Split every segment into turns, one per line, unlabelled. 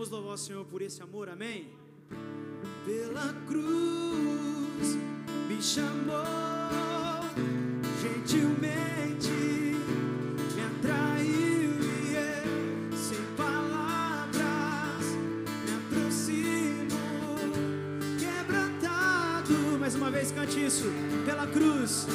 Vamos louvar o Senhor por esse amor, amém? Pela cruz me chamou gentilmente, me atraiu e eu, sem palavras, me aproximo, quebrantado. Mais uma vez, cante isso. Pela cruz.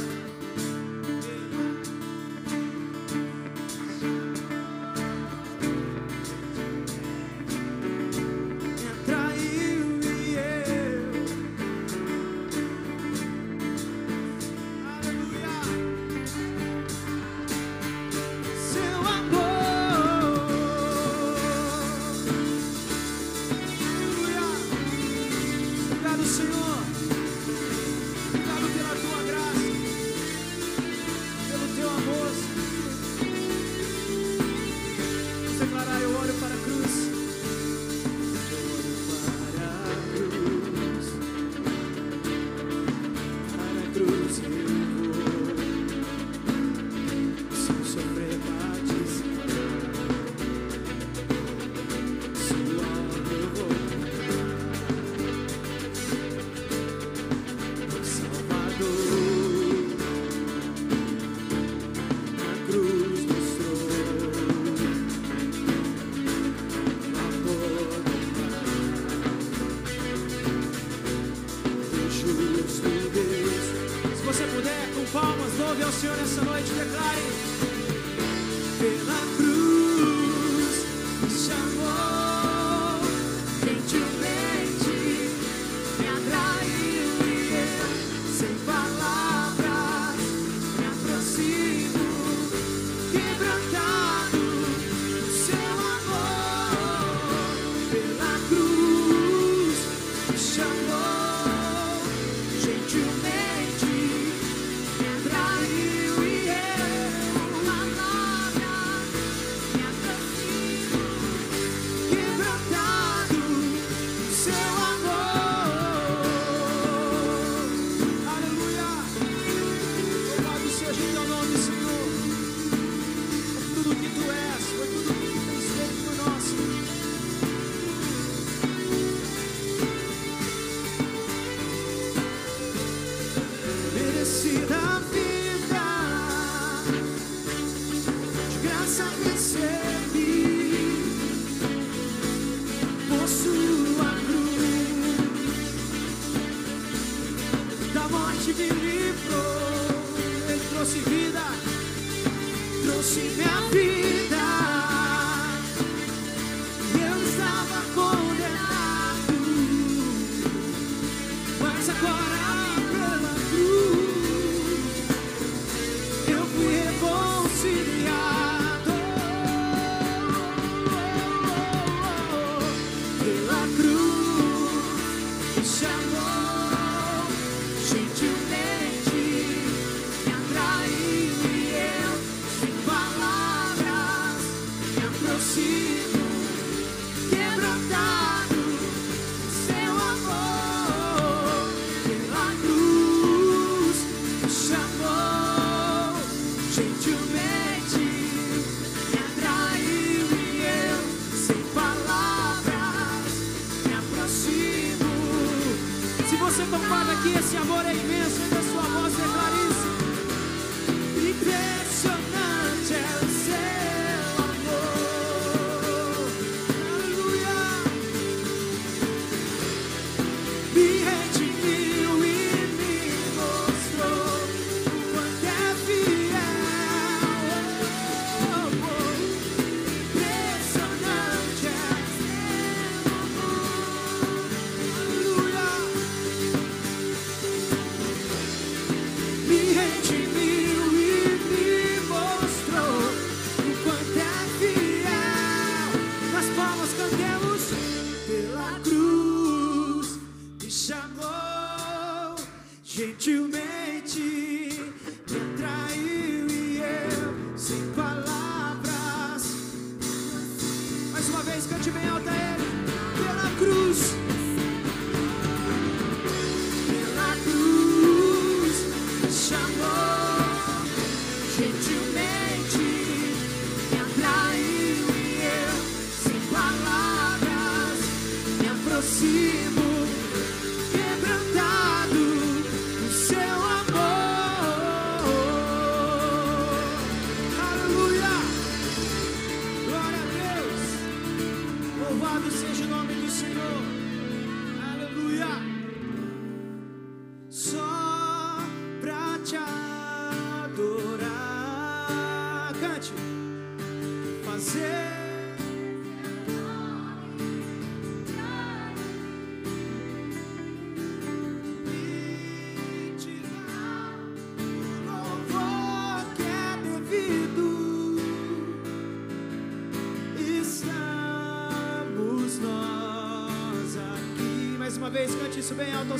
Isso bem alto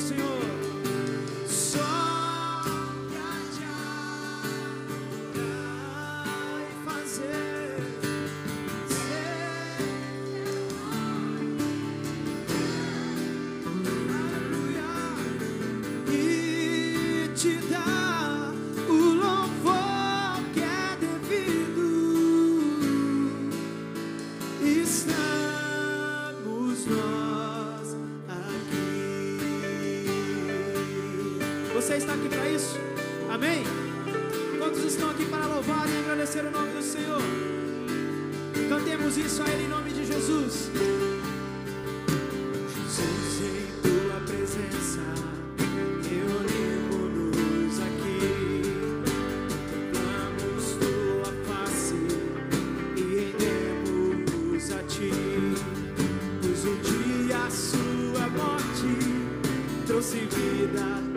piedad.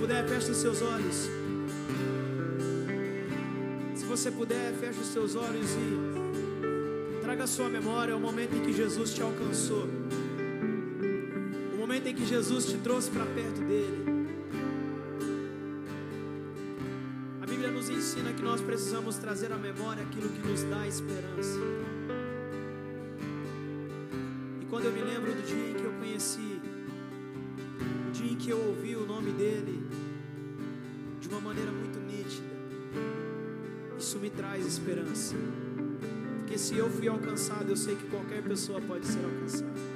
Senhor. feche os seus olhos. Se você puder, feche os seus olhos e traga a sua memória o momento em que Jesus te alcançou. O momento em que Jesus te trouxe para perto dele. A Bíblia nos ensina que nós precisamos trazer à memória aquilo que nos dá esperança. E quando eu me lembro do dia em que eu conheci, o dia que eu ouvi maneira muito nítida. Isso me traz esperança. Porque se eu fui alcançado, eu sei que qualquer pessoa pode ser alcançada.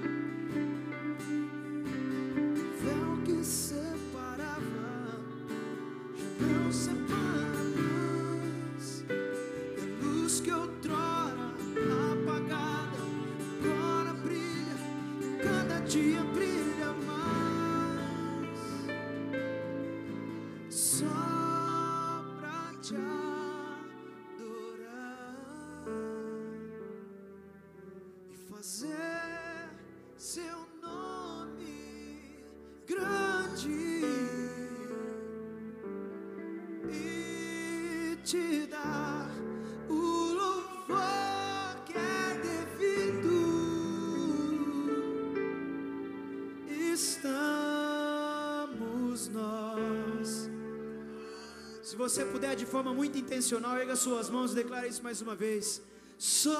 Se você puder de forma muito intencional, erga suas mãos e declare isso mais uma vez. Só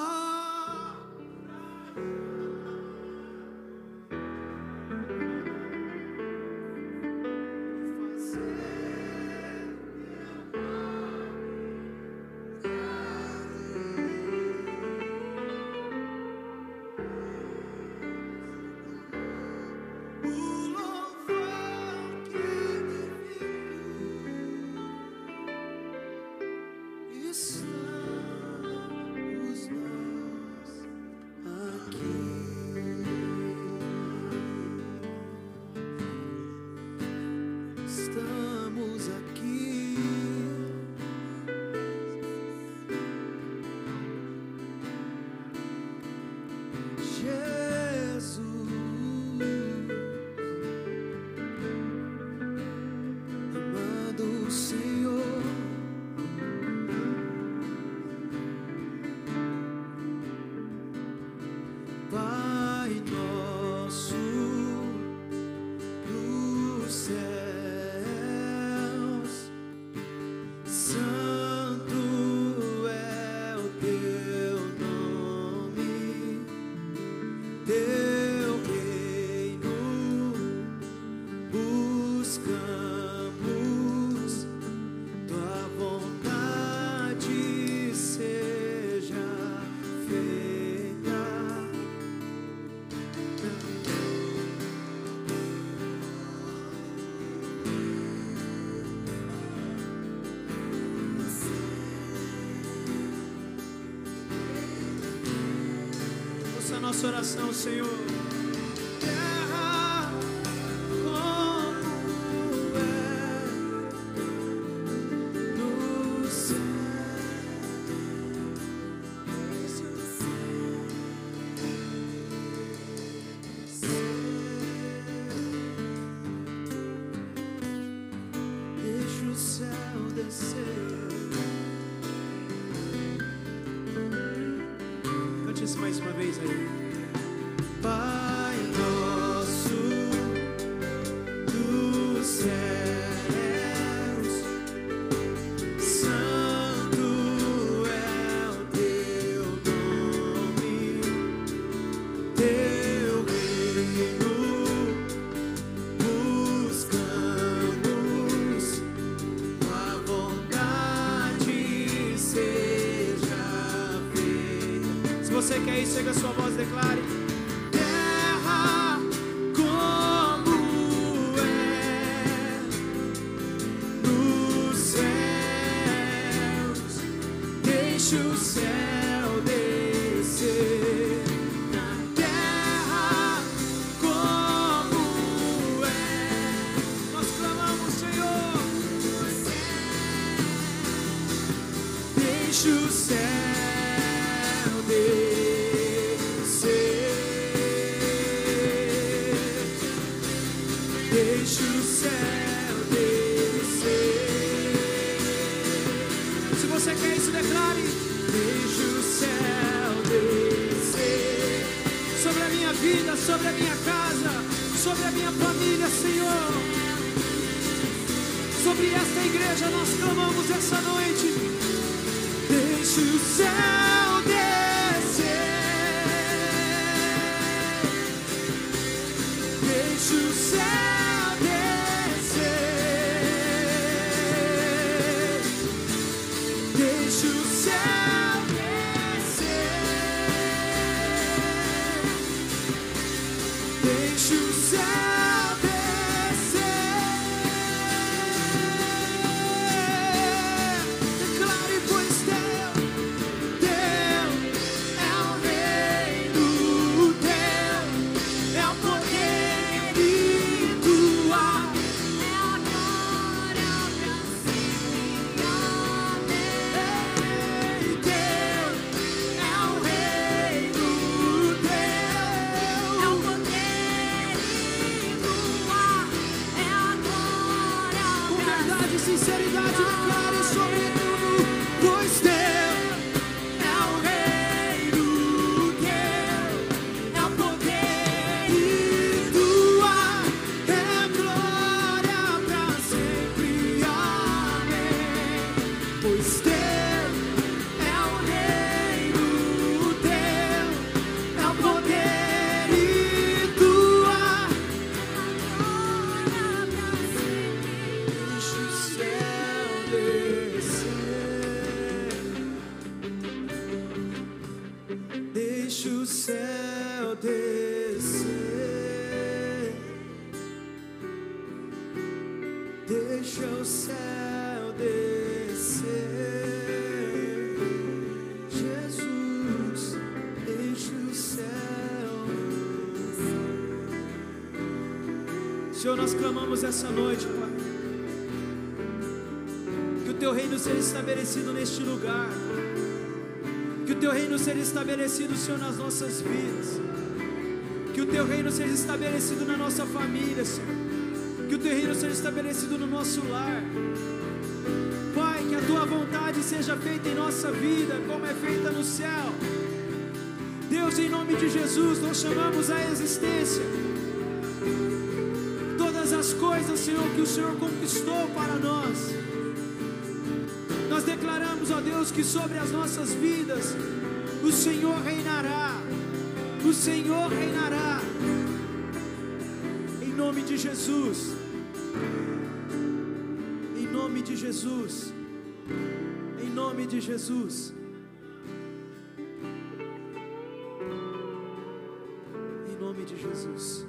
nossa oração, Senhor. Pai Deixa o céu descer. Deixa o céu descer. Se você quer isso, declare. Deixa o céu descer sobre a minha vida, sobre a minha casa, sobre a minha família, Senhor. Sobre esta igreja nós clamamos essa noite. sound. Essa noite, Pai. Que o teu reino seja estabelecido neste lugar. Que o teu reino seja estabelecido, Senhor, nas nossas vidas. Que o teu reino seja estabelecido na nossa família, Senhor. Que o teu reino seja estabelecido no nosso lar. Pai, que a tua vontade seja feita em nossa vida, como é feita no céu. Deus, em nome de Jesus, nós chamamos a existência coisas, Senhor, que o Senhor conquistou para nós. Nós declaramos, ó Deus, que sobre as nossas vidas o Senhor reinará. O Senhor reinará. Em nome de Jesus. Em nome de Jesus. Em nome de Jesus. Em nome de Jesus.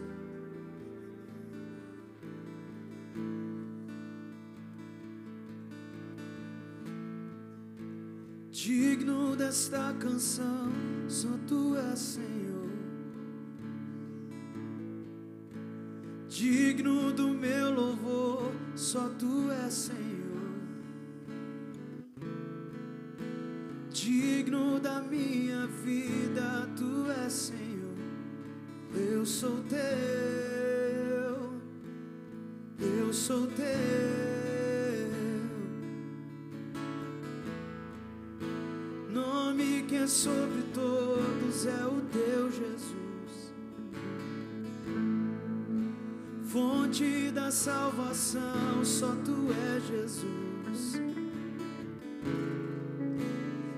Desta canção, só tu és Senhor. Sobre todos é o teu Jesus. Fonte da salvação, só tu és Jesus.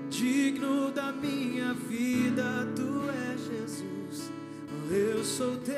Digno da minha vida, tu és Jesus. Eu sou teu,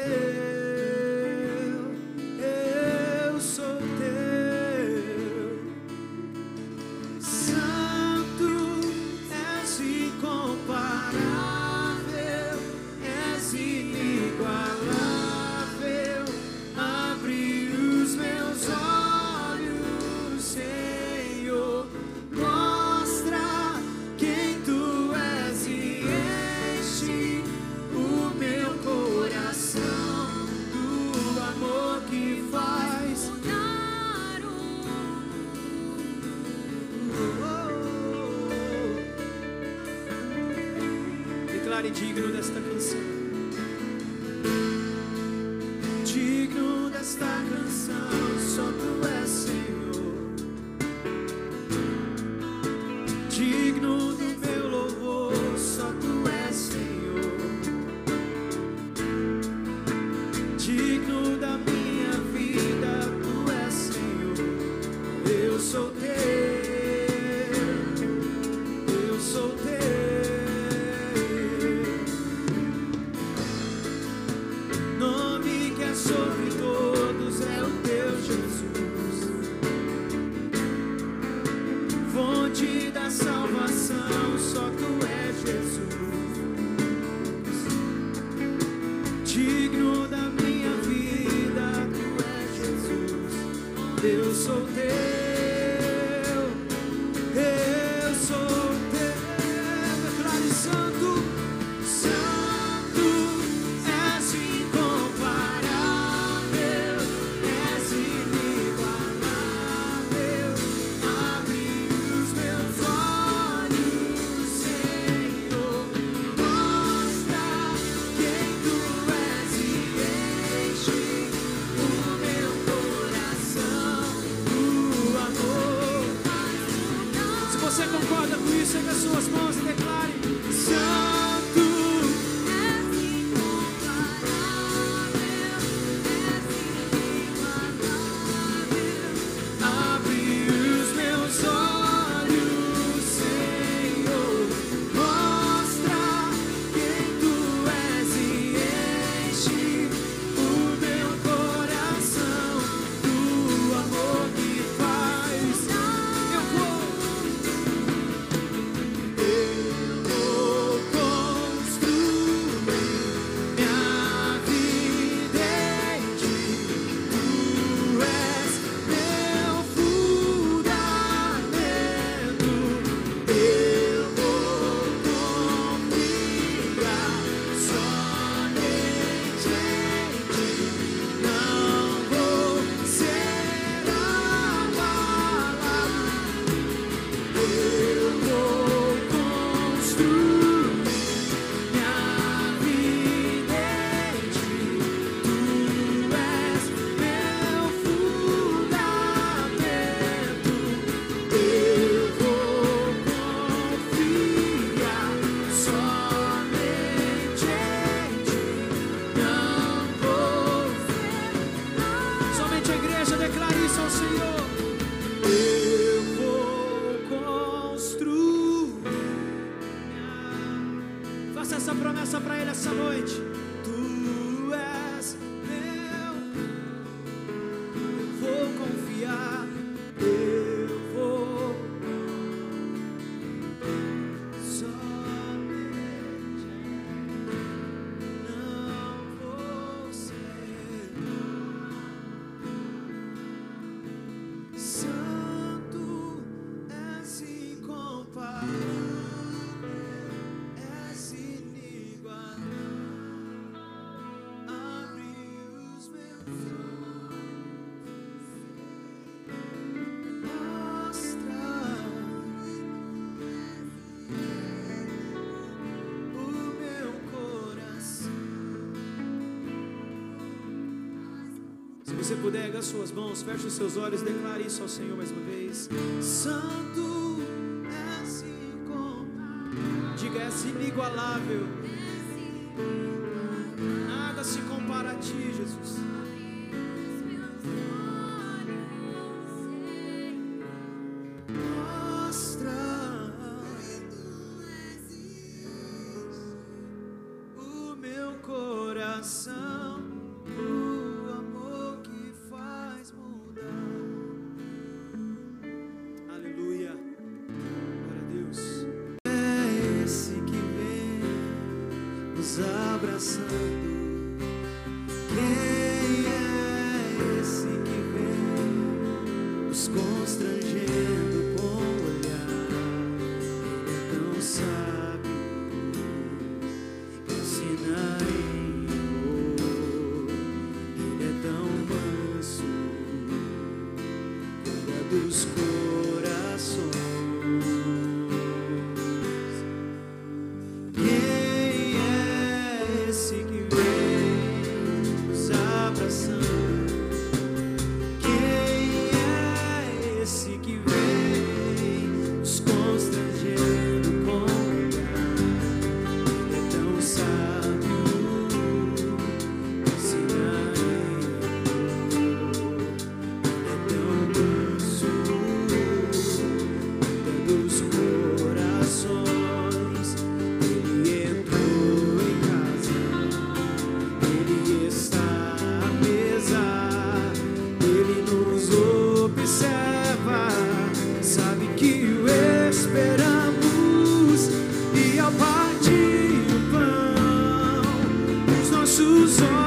Declare digno desta canção. Eu sou teu. você puder, erga suas mãos, feche os seus olhos, declare isso ao Senhor mais uma vez. Santo é se encontrar. Diga, és inigualável. os olhos.